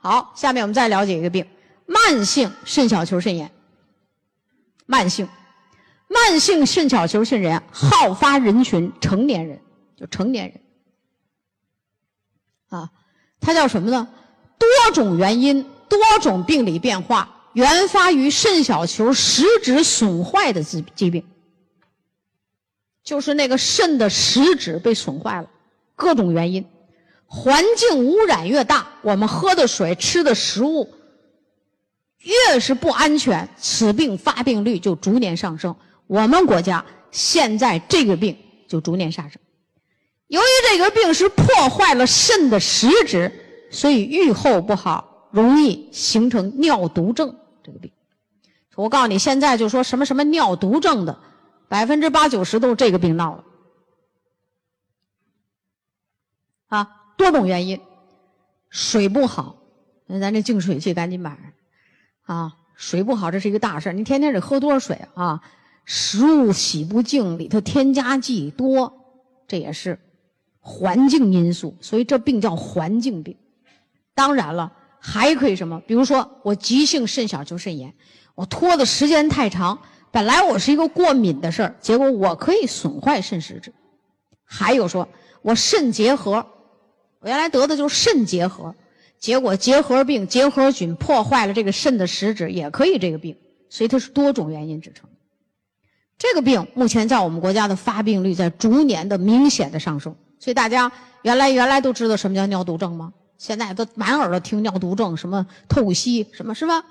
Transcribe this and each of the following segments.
好，下面我们再了解一个病：慢性肾小球肾炎。慢性，慢性肾小球肾炎好发人群成年人，就成年人。啊，它叫什么呢？多种原因、多种病理变化，原发于肾小球实质损坏的疾疾病。就是那个肾的实质被损坏了，各种原因。环境污染越大，我们喝的水、吃的食物越是不安全，此病发病率就逐年上升。我们国家现在这个病就逐年上升。由于这个病是破坏了肾的实质，所以预后不好，容易形成尿毒症。这个病，我告诉你，现在就说什么什么尿毒症的，百分之八九十都是这个病闹的啊。多种原因，水不好，那咱这净水器赶紧买啊！水不好，这是一个大事你天天得喝多少水啊？食物洗不净，里头添加剂多，这也是环境因素。所以这病叫环境病。当然了，还可以什么？比如说我急性肾小球肾炎，我拖的时间太长，本来我是一个过敏的事儿，结果我可以损坏肾实质。还有说我肾结核。我原来得的就是肾结核，结果结核病、结核菌破坏了这个肾的实质，也可以这个病，所以它是多种原因制成。这个病目前在我们国家的发病率在逐年的明显的上升，所以大家原来原来都知道什么叫尿毒症吗？现在都满耳朵听尿毒症，什么透析，什么是吧？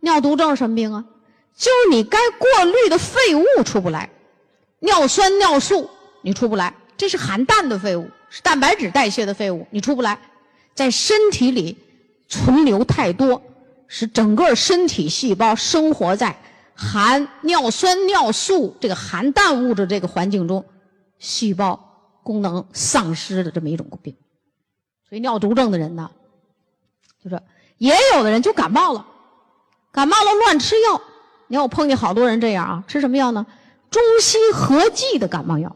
尿毒症什么病啊？就是你该过滤的废物出不来，尿酸、尿素你出不来，这是含氮的废物。是蛋白质代谢的废物，你出不来，在身体里存留太多，使整个身体细胞生活在含尿酸、尿素这个含氮物质这个环境中，细胞功能丧失的这么一种病。所以尿毒症的人呢，就是也有的人就感冒了，感冒了乱吃药。你看我碰见好多人这样啊，吃什么药呢？中西合剂的感冒药，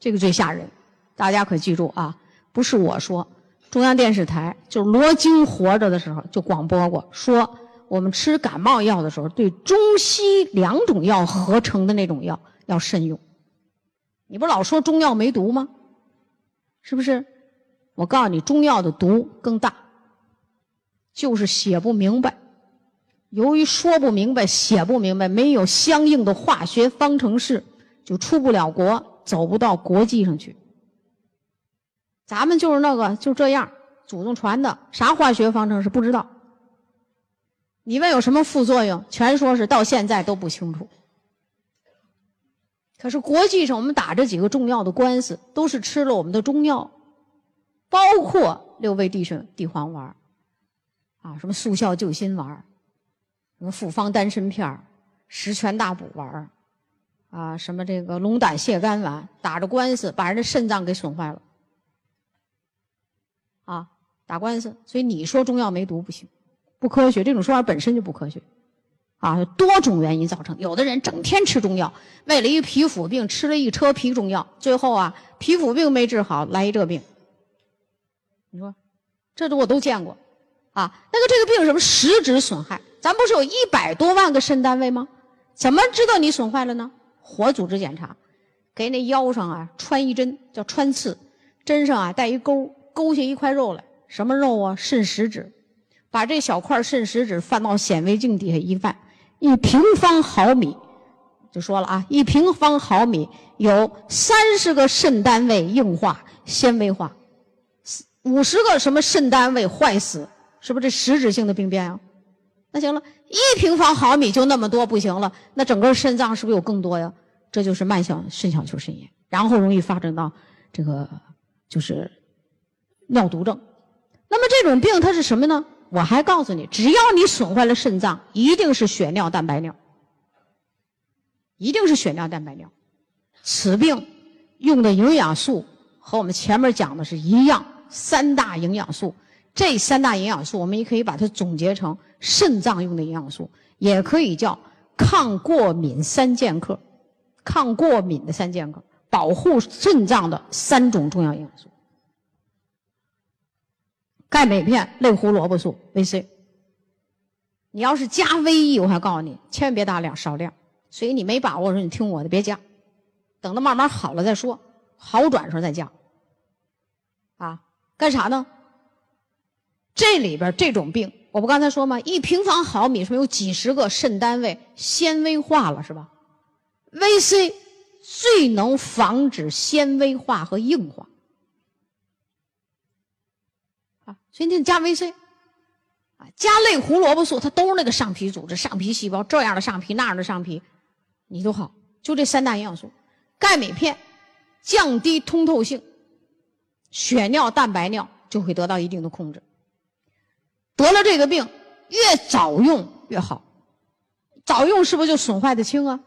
这个最吓人。大家可记住啊，不是我说，中央电视台就是罗京活着的时候就广播过，说我们吃感冒药的时候，对中西两种药合成的那种药要慎用。你不老说中药没毒吗？是不是？我告诉你，中药的毒更大，就是写不明白。由于说不明白、写不明白，没有相应的化学方程式，就出不了国，走不到国际上去。咱们就是那个就这样，祖宗传的啥化学方程式不知道。你问有什么副作用，全说是到现在都不清楚。可是国际上我们打这几个重要的官司，都是吃了我们的中药，包括六味地省地黄丸啊，什么速效救心丸什么复方丹参片十全大补丸啊，什么这个龙胆泻肝丸，打着官司把人的肾脏给损坏了。啊，打官司，所以你说中药没毒不行，不科学，这种说法本身就不科学，啊，多种原因造成。有的人整天吃中药，为了一皮肤病吃了一车皮中药，最后啊，皮肤病没治好，来一这病。你说，这都我都见过，啊，那个这个病什么实质损害？咱不是有一百多万个肾单位吗？怎么知道你损坏了呢？活组织检查，给那腰上啊穿一针，叫穿刺，针上啊带一钩。勾下一块肉来，什么肉啊？肾实质，把这小块肾实质放到显微镜底下一放，一平方毫米，就说了啊，一平方毫米有三十个肾单位硬化、纤维化，五十个什么肾单位坏死，是不是这实质性的病变啊？那行了，一平方毫米就那么多，不行了，那整个肾脏是不是有更多呀？这就是慢性肾小球肾炎，然后容易发展到这个就是。尿毒症，那么这种病它是什么呢？我还告诉你，只要你损坏了肾脏，一定是血尿蛋白尿，一定是血尿蛋白尿。此病用的营养素和我们前面讲的是一样，三大营养素。这三大营养素，我们也可以把它总结成肾脏用的营养素，也可以叫抗过敏三剑客，抗过敏的三剑客，保护肾脏的三种重要营养素。钙镁片、类胡萝卜素、维 C。你要是加 V E，我还告诉你，千万别大量，少量。所以你没把握，说你听我的，别加，等到慢慢好了再说，好转时候再加。啊，干啥呢？这里边这种病，我不刚才说吗？一平方毫米是不是有几十个肾单位纤维化了，是吧？V C 最能防止纤维化和硬化。啊，所以你加 V C。啊，加类胡萝卜素，它都是那个上皮组织、上皮细胞这样的上皮那样的上皮，你都好。就这三大营养素，钙镁片降低通透性，血尿蛋白尿就会得到一定的控制。得了这个病，越早用越好。早用是不是就损坏的轻啊？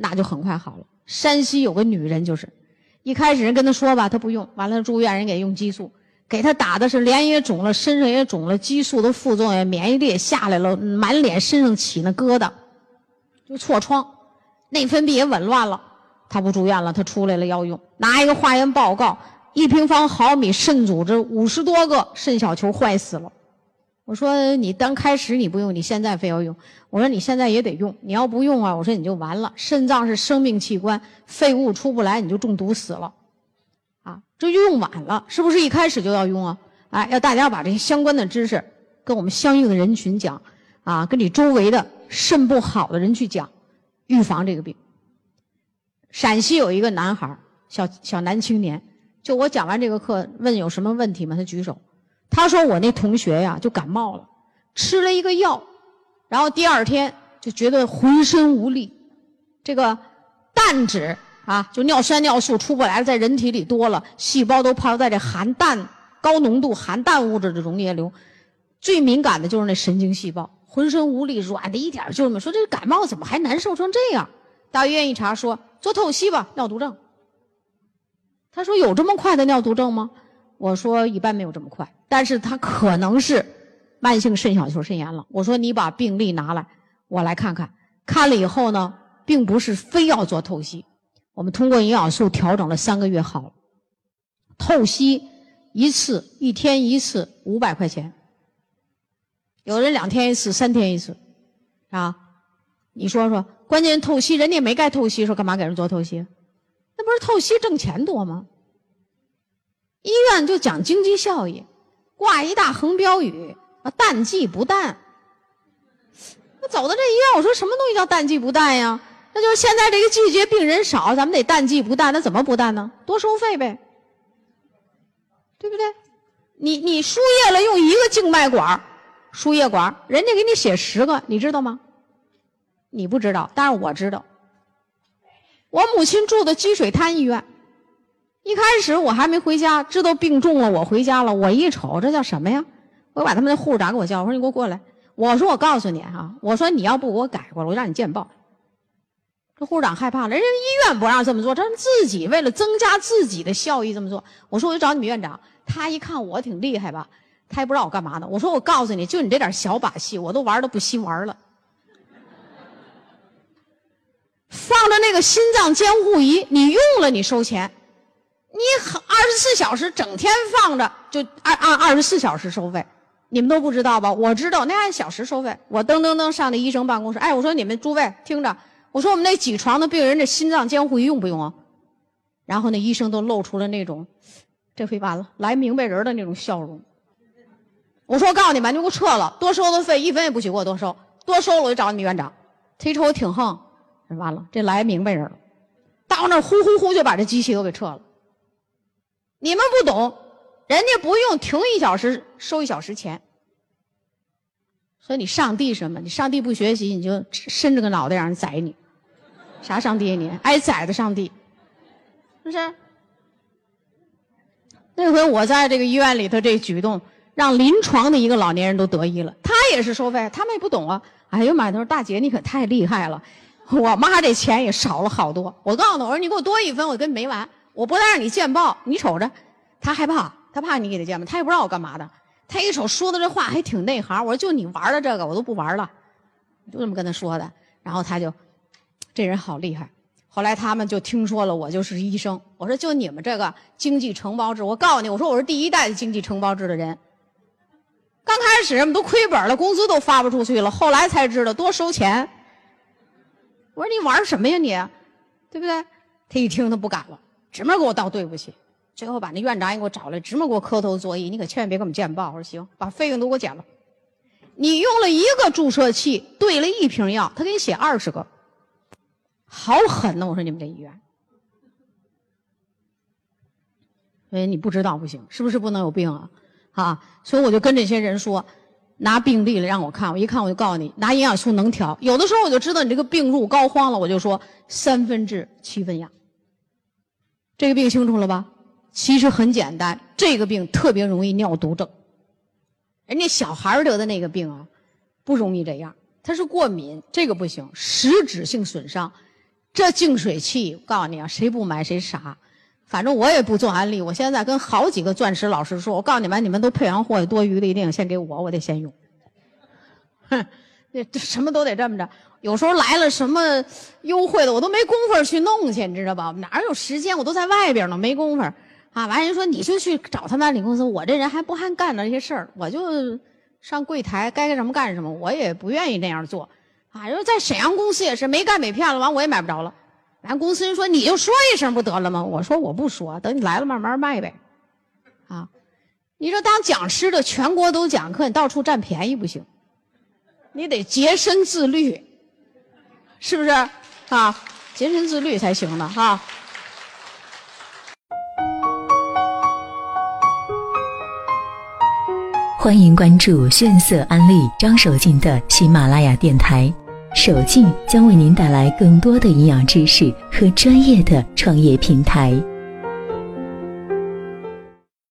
那就很快好了。山西有个女人就是，一开始人跟她说吧，她不用，完了住院人给用激素。给她打的是脸也肿了，身上也肿了，激素的副作用，免疫力也下来了，满脸身上起那疙瘩，就痤疮，内分泌也紊乱了。她不住院了，她出来了要用，拿一个化验报告，一平方毫米肾组织五十多个肾小球坏死了。我说你刚开始你不用，你现在非要用。我说你现在也得用，你要不用啊，我说你就完了。肾脏是生命器官，废物出不来，你就中毒死了。啊，这就用晚了，是不是一开始就要用啊？哎，要大家把这些相关的知识跟我们相应的人群讲，啊，跟你周围的肾不好的人去讲，预防这个病。陕西有一个男孩小小男青年，就我讲完这个课，问有什么问题吗？他举手，他说我那同学呀就感冒了，吃了一个药，然后第二天就觉得浑身无力，这个氮脂。啊，就尿酸尿素出不来，在人体里多了，细胞都泡在这含氮、高浓度含氮物质的溶液流，最敏感的就是那神经细胞，浑身无力，软的一点就没。说这感冒怎么还难受成这样？到医院一查，说做透析吧，尿毒症。他说有这么快的尿毒症吗？我说一般没有这么快，但是他可能是慢性肾小球肾炎了。我说你把病历拿来，我来看看。看了以后呢，并不是非要做透析。我们通过营养素调整了三个月，好了。透析一次，一天一次，五百块钱。有人两天一次，三天一次，啊？你说说，关键透析人家没该透析，说干嘛给人做透析？那不是透析挣钱多吗？医院就讲经济效益，挂一大横标语啊，淡季不淡。那走到这医院，我说什么东西叫淡季不淡呀？那就是现在这个季节病人少，咱们得淡季不淡，那怎么不淡呢？多收费呗，对不对？你你输液了，用一个静脉管输液管人家给你写十个，你知道吗？你不知道，但是我知道。我母亲住的积水潭医院，一开始我还没回家，知道病重了，我回家了，我一瞅，这叫什么呀？我把他们的护士长给我叫，我说你给我过来，我说我告诉你哈，我说你要不给我改过来，我让你见报。这护士长害怕了，人家医院不让这么做，他自己为了增加自己的效益这么做。我说我就找你们院长，他一看我挺厉害吧，他也不知道我干嘛的。我说我告诉你，就你这点小把戏，我都玩的不惜玩了。放着那个心脏监护仪，你用了你收钱，你二十四小时整天放着就按按二十四小时收费，你们都不知道吧？我知道，那按小时收费。我噔噔噔上那医生办公室，哎，我说你们诸位听着。我说我们那几床的病人，这心脏监护仪用不用啊？然后那医生都露出了那种，这回完了，来明白人的那种笑容。我说我告诉你们，你给我撤了，多收的费一分也不许给我多收，多收了我就找你们院长。他一瞅我挺横，完了，这来明白人了，到那呼呼呼就把这机器都给撤了。你们不懂，人家不用停一小时收一小时钱。说你上帝什么？你上帝不学习，你就伸着个脑袋让人宰你。啥上帝你？挨宰的上帝，是不是？那回我在这个医院里头这举动，让临床的一个老年人都得意了。他也是收费，他们也不懂啊。哎呦妈！他说大姐你可太厉害了，我妈这钱也少了好多。我告诉他，我说你给我多一分，我跟你没完。我不但让你见报，你瞅着，他害怕，他怕你给他见报，他也不知道我干嘛的。他一瞅说的这话还挺内行，我说就你玩的这个，我都不玩了，就这么跟他说的。然后他就，这人好厉害。后来他们就听说了我就是医生，我说就你们这个经济承包制，我告诉你，我说我是第一代的经济承包制的人，刚开始我们都亏本了，工资都发不出去了，后来才知道多收钱。我说你玩什么呀你，对不对？他一听他不敢了，直么给我道对不起。最后把那院长也给我找来，直么给我磕头作揖，你可千万别给我们见报。我说行，把费用都给我减了。你用了一个注射器兑了一瓶药，他给你写二十个，好狠呐！我说你们这医院。哎，你不知道不行，是不是不能有病啊？啊，所以我就跟这些人说，拿病历来让我看，我一看我就告诉你，拿营养素能调。有的时候我就知道你这个病入膏肓了，我就说三分治七分养。这个病清楚了吧？其实很简单，这个病特别容易尿毒症。人家小孩得的那个病啊，不容易这样，他是过敏，这个不行，实质性损伤。这净水器，我告诉你啊，谁不买谁傻。反正我也不做安利，我现在跟好几个钻石老师说，我告诉你们，你们都配完货，多余的一定先给我，我得先用。哼，这什么都得这么着。有时候来了什么优惠的，我都没工夫去弄去，你知道吧？哪有时间？我都在外边呢，没工夫。啊，完人说你就去找他们安利公司，我这人还不还干那些事儿，我就上柜台该干什么干什么，我也不愿意那样做。啊，因为在沈阳公司也是没干没骗了，完我也买不着了。咱公司人说你就说一声不得了吗？我说我不说，等你来了慢慢卖呗。啊，你说当讲师的全国都讲课，你到处占便宜不行，你得洁身自律，是不是？啊，洁身自律才行呢，哈。欢迎关注炫色安利张守静的喜马拉雅电台。守静将为您带来更多的营养知识和专业的创业平台。